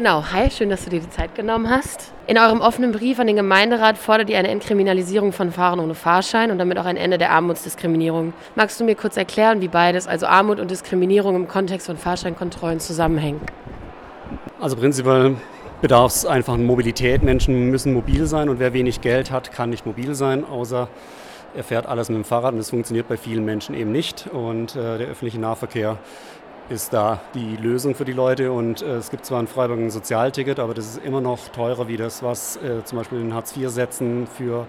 Genau, hi, schön, dass du dir die Zeit genommen hast. In eurem offenen Brief an den Gemeinderat fordert ihr eine Entkriminalisierung von Fahren ohne Fahrschein und damit auch ein Ende der Armutsdiskriminierung. Magst du mir kurz erklären, wie beides, also Armut und Diskriminierung im Kontext von Fahrscheinkontrollen zusammenhängen? Also prinzipiell bedarf es einfach Mobilität. Menschen müssen mobil sein und wer wenig Geld hat, kann nicht mobil sein, außer er fährt alles mit dem Fahrrad und das funktioniert bei vielen Menschen eben nicht. Und äh, der öffentliche Nahverkehr ist da die Lösung für die Leute. Und äh, es gibt zwar in Freiburg ein Sozialticket, aber das ist immer noch teurer wie das, was äh, zum Beispiel in Hartz-IV-Sätzen für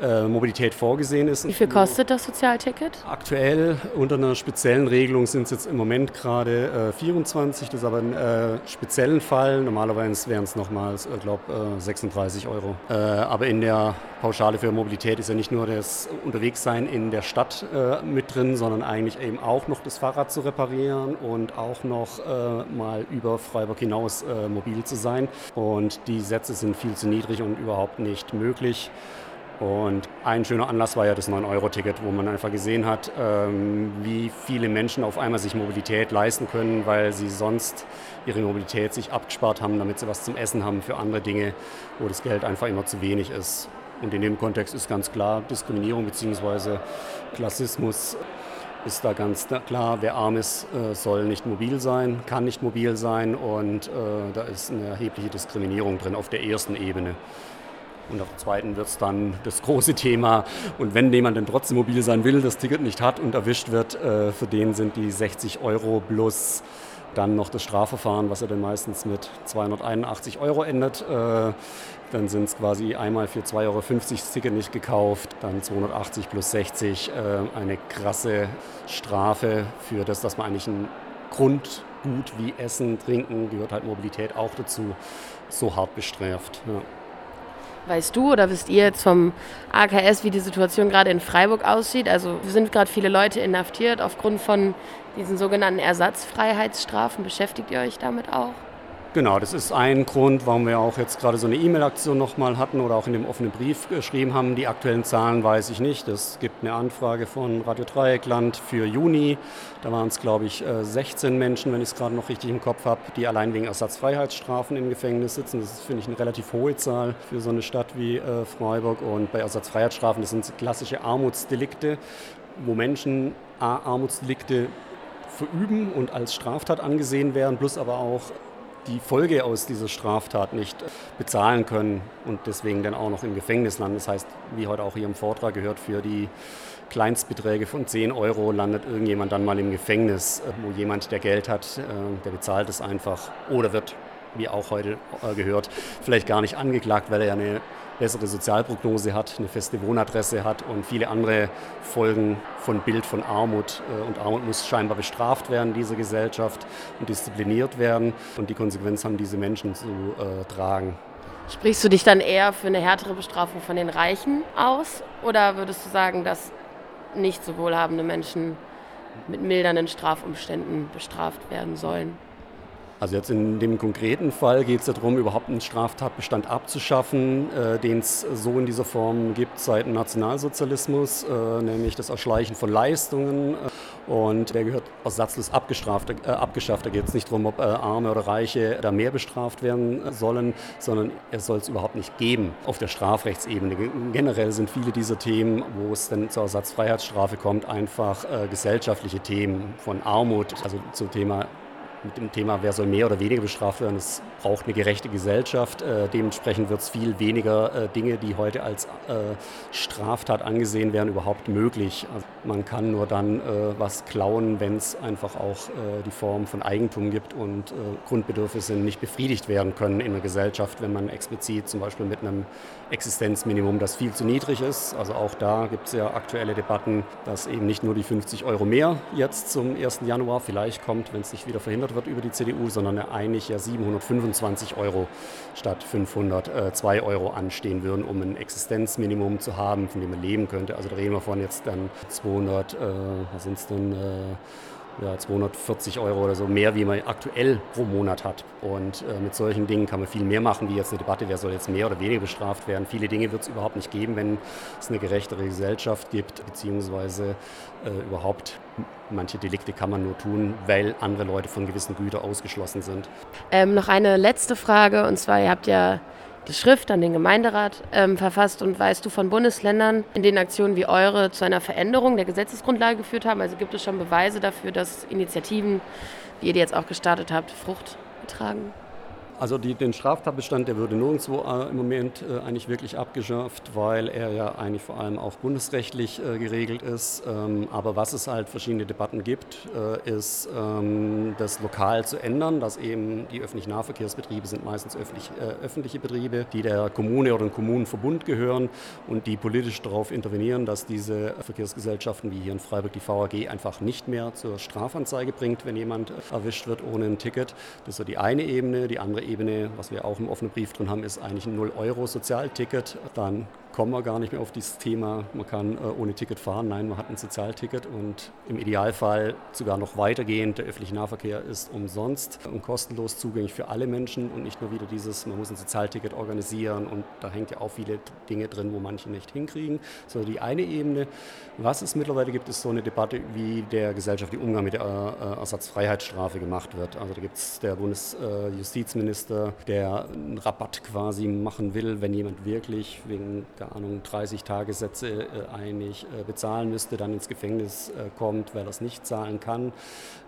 äh, Mobilität vorgesehen ist. Wie viel kostet das Sozialticket? Aktuell unter einer speziellen Regelung sind es jetzt im Moment gerade 24, das ist aber ein äh, speziellen Fall. Normalerweise wären es nochmals, ich glaube, 36 Euro. Äh, aber in der Pauschale für Mobilität ist ja nicht nur das Unterwegssein in der Stadt äh, mit drin, sondern eigentlich eben auch noch das Fahrrad zu reparieren und auch noch äh, mal über Freiburg hinaus äh, mobil zu sein. Und die Sätze sind viel zu niedrig und überhaupt nicht möglich. Und ein schöner Anlass war ja das 9-Euro-Ticket, wo man einfach gesehen hat, ähm, wie viele Menschen auf einmal sich Mobilität leisten können, weil sie sonst ihre Mobilität sich abgespart haben, damit sie was zum Essen haben für andere Dinge, wo das Geld einfach immer zu wenig ist. Und in dem Kontext ist ganz klar, Diskriminierung bzw. Klassismus ist da ganz klar, wer arm ist, äh, soll nicht mobil sein, kann nicht mobil sein und äh, da ist eine erhebliche Diskriminierung drin auf der ersten Ebene. Und auf der zweiten wird es dann das große Thema. Und wenn jemand denn trotzdem mobil sein will, das Ticket nicht hat und erwischt wird, äh, für den sind die 60 Euro plus dann noch das Strafverfahren, was ja dann meistens mit 281 Euro endet. Äh, dann sind es quasi einmal für 2,50 Euro das Ticket nicht gekauft, dann 280 plus 60, äh, eine krasse Strafe für das, dass man eigentlich ein Grundgut wie Essen, Trinken, gehört halt Mobilität auch dazu, so hart bestraft. Ja. Weißt du oder wisst ihr jetzt vom AKS, wie die Situation gerade in Freiburg aussieht? Also sind gerade viele Leute inhaftiert aufgrund von diesen sogenannten Ersatzfreiheitsstrafen. Beschäftigt ihr euch damit auch? Genau, das ist ein Grund, warum wir auch jetzt gerade so eine E-Mail-Aktion nochmal hatten oder auch in dem offenen Brief geschrieben haben. Die aktuellen Zahlen weiß ich nicht. Es gibt eine Anfrage von Radio Dreieckland für Juni. Da waren es, glaube ich, 16 äh, Menschen, wenn ich es gerade noch richtig im Kopf habe, die allein wegen Ersatzfreiheitsstrafen im Gefängnis sitzen. Das ist, finde ich, eine relativ hohe Zahl für so eine Stadt wie äh, Freiburg. Und bei Ersatzfreiheitsstrafen, das sind klassische Armutsdelikte, wo Menschen Armutsdelikte verüben und als Straftat angesehen werden, plus aber auch die Folge aus dieser Straftat nicht bezahlen können und deswegen dann auch noch im Gefängnis landen. Das heißt, wie heute auch hier im Vortrag gehört, für die Kleinstbeträge von 10 Euro landet irgendjemand dann mal im Gefängnis, wo jemand, der Geld hat, äh, der bezahlt es einfach oder wird, wie auch heute äh, gehört, vielleicht gar nicht angeklagt, weil er ja eine bessere Sozialprognose hat, eine feste Wohnadresse hat und viele andere Folgen von Bild von Armut. Äh, und Armut muss scheinbar bestraft werden in dieser Gesellschaft und diszipliniert werden. Und die Konsequenz haben diese Menschen zu äh, tragen. Sprichst du dich dann eher für eine härtere Bestrafung von den Reichen aus? Oder würdest du sagen, dass nicht so wohlhabende Menschen mit mildernden Strafumständen bestraft werden sollen? Also jetzt in dem konkreten Fall geht es darum, überhaupt einen Straftatbestand abzuschaffen, äh, den es so in dieser Form gibt seit dem Nationalsozialismus, äh, nämlich das Erschleichen von Leistungen. Äh, und der gehört ersatzlos abgestraft, äh, abgeschafft. Da geht es nicht darum, ob äh, Arme oder Reiche da mehr bestraft werden sollen, sondern es soll es überhaupt nicht geben auf der Strafrechtsebene. Generell sind viele dieser Themen, wo es dann zur Ersatzfreiheitsstrafe kommt, einfach äh, gesellschaftliche Themen von Armut, also zum Thema mit dem Thema, wer soll mehr oder weniger bestraft werden. Es braucht eine gerechte Gesellschaft. Äh, dementsprechend wird es viel weniger äh, Dinge, die heute als äh, Straftat angesehen werden, überhaupt möglich. Also man kann nur dann äh, was klauen, wenn es einfach auch äh, die Form von Eigentum gibt und äh, Grundbedürfnisse nicht befriedigt werden können in der Gesellschaft, wenn man explizit zum Beispiel mit einem Existenzminimum, das viel zu niedrig ist. Also auch da gibt es ja aktuelle Debatten, dass eben nicht nur die 50 Euro mehr jetzt zum 1. Januar vielleicht kommt, wenn es nicht wieder verhindert wird über die CDU, sondern eigentlich ja 725 Euro statt 502 Euro anstehen würden, um ein Existenzminimum zu haben, von dem man leben könnte. Also da reden wir von jetzt dann 200, äh, was sind es denn, äh, ja, 240 Euro oder so mehr, wie man aktuell pro Monat hat. Und äh, mit solchen Dingen kann man viel mehr machen, wie jetzt eine Debatte, wer soll jetzt mehr oder weniger bestraft werden. Viele Dinge wird es überhaupt nicht geben, wenn es eine gerechtere Gesellschaft gibt, beziehungsweise äh, überhaupt manche Delikte kann man nur tun, weil andere Leute von gewissen Gütern ausgeschlossen sind. Ähm, noch eine letzte Frage, und zwar, ihr habt ja Schrift an den Gemeinderat ähm, verfasst und weißt du von Bundesländern, in denen Aktionen wie eure zu einer Veränderung der Gesetzesgrundlage geführt haben? Also gibt es schon Beweise dafür, dass Initiativen, wie ihr die jetzt auch gestartet habt, Frucht getragen? Also die, den Straftatbestand, der würde nirgendwo äh, im Moment äh, eigentlich wirklich abgeschafft, weil er ja eigentlich vor allem auch bundesrechtlich äh, geregelt ist. Ähm, aber was es halt verschiedene Debatten gibt, äh, ist ähm, das lokal zu ändern, dass eben die öffentlichen Nahverkehrsbetriebe sind meistens öffentlich, äh, öffentliche Betriebe, die der Kommune oder dem Kommunenverbund gehören und die politisch darauf intervenieren, dass diese Verkehrsgesellschaften wie hier in Freiburg die VAG einfach nicht mehr zur Strafanzeige bringt, wenn jemand erwischt wird ohne ein Ticket. Das ist so die eine Ebene. Die andere Ebene, was wir auch im offenen Brief drin haben, ist eigentlich ein 0-Euro-Sozialticket. Dann kommen wir gar nicht mehr auf dieses Thema, man kann äh, ohne Ticket fahren. Nein, man hat ein Sozialticket und im Idealfall sogar noch weitergehend. Der öffentliche Nahverkehr ist umsonst und kostenlos zugänglich für alle Menschen und nicht nur wieder dieses, man muss ein Sozialticket organisieren und da hängt ja auch viele Dinge drin, wo manche nicht hinkriegen. So die eine Ebene. Was es mittlerweile gibt, ist so eine Debatte, wie der gesellschaftliche Umgang mit der äh, Ersatzfreiheitsstrafe gemacht wird. Also da gibt es der Bundesjustizminister, der einen Rabatt quasi machen will, wenn jemand wirklich wegen der Ahnung, 30 Tagessätze äh, eigentlich äh, bezahlen müsste, dann ins Gefängnis äh, kommt, weil er es nicht zahlen kann,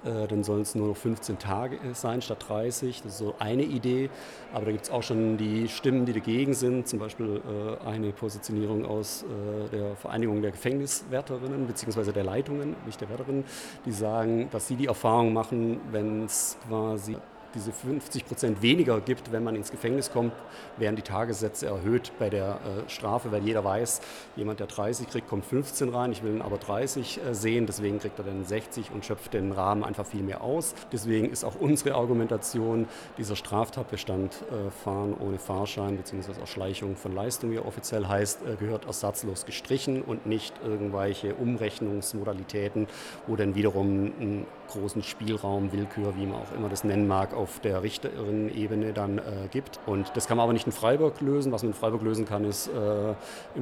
dann sollen es nur noch 15 Tage sein statt 30. Das ist so eine Idee. Aber da gibt es auch schon die Stimmen, die dagegen sind. Zum Beispiel eine Positionierung aus der Vereinigung der Gefängniswärterinnen bzw. der Leitungen, nicht der Wärterinnen, die sagen, dass sie die Erfahrung machen, wenn es quasi diese 50 Prozent weniger gibt, wenn man ins Gefängnis kommt, werden die Tagessätze erhöht bei der äh, Strafe, weil jeder weiß, jemand, der 30 kriegt, kommt 15 rein, ich will ihn aber 30 äh, sehen, deswegen kriegt er dann 60 und schöpft den Rahmen einfach viel mehr aus. Deswegen ist auch unsere Argumentation, dieser Straftatbestand äh, Fahren ohne Fahrschein bzw. auch Schleichung von Leistung, wie er offiziell heißt, äh, gehört ersatzlos gestrichen und nicht irgendwelche Umrechnungsmodalitäten, wo dann wiederum einen großen Spielraum, Willkür, wie man auch immer das nennen mag, auf der Richterin-Ebene dann äh, gibt. Und das kann man aber nicht in Freiburg lösen. Was man in Freiburg lösen kann, ist, äh,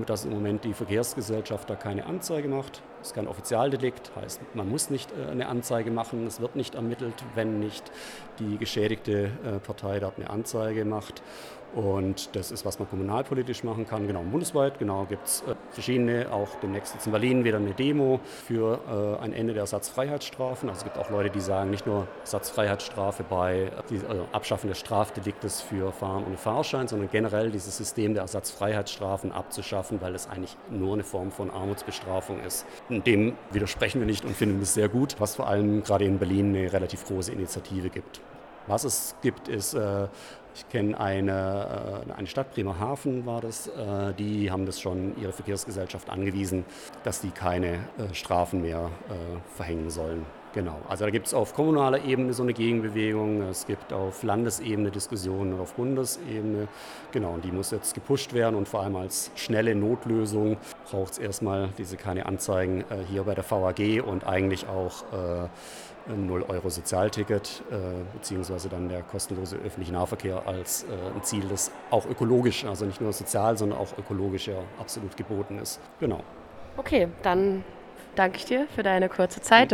dass im Moment die Verkehrsgesellschaft da keine Anzeige macht. Ist kein Offizialdelikt, heißt, man muss nicht äh, eine Anzeige machen, es wird nicht ermittelt, wenn nicht die geschädigte äh, Partei dort eine Anzeige macht. Und das ist, was man kommunalpolitisch machen kann. Genau, bundesweit genau, gibt es äh, verschiedene, auch demnächst jetzt in Berlin wieder eine Demo für ein Ende der Ersatzfreiheitsstrafen. Also es gibt auch Leute, die sagen, nicht nur Ersatzfreiheitsstrafe bei also Abschaffen des Strafdeliktes für Fahren ohne Fahrschein, sondern generell dieses System der Ersatzfreiheitsstrafen abzuschaffen, weil es eigentlich nur eine Form von Armutsbestrafung ist. Dem widersprechen wir nicht und finden es sehr gut, was vor allem gerade in Berlin eine relativ große Initiative gibt. Was es gibt, ist, äh, ich kenne eine, äh, eine Stadt, Bremerhaven war das, äh, die haben das schon ihre Verkehrsgesellschaft angewiesen, dass die keine Strafen mehr verhängen sollen. Genau, also da gibt es auf kommunaler Ebene so eine Gegenbewegung, es gibt auf Landesebene Diskussionen auf Bundesebene. Genau, und die muss jetzt gepusht werden und vor allem als schnelle Notlösung braucht es erstmal diese keine Anzeigen äh, hier bei der VAG und eigentlich auch äh, ein 0-Euro-Sozialticket äh, beziehungsweise dann der kostenlose öffentliche Nahverkehr als äh, ein Ziel, das auch ökologisch, also nicht nur sozial, sondern auch ökologisch ja absolut geboten ist. Genau. Okay, dann danke ich dir für deine kurze Zeit.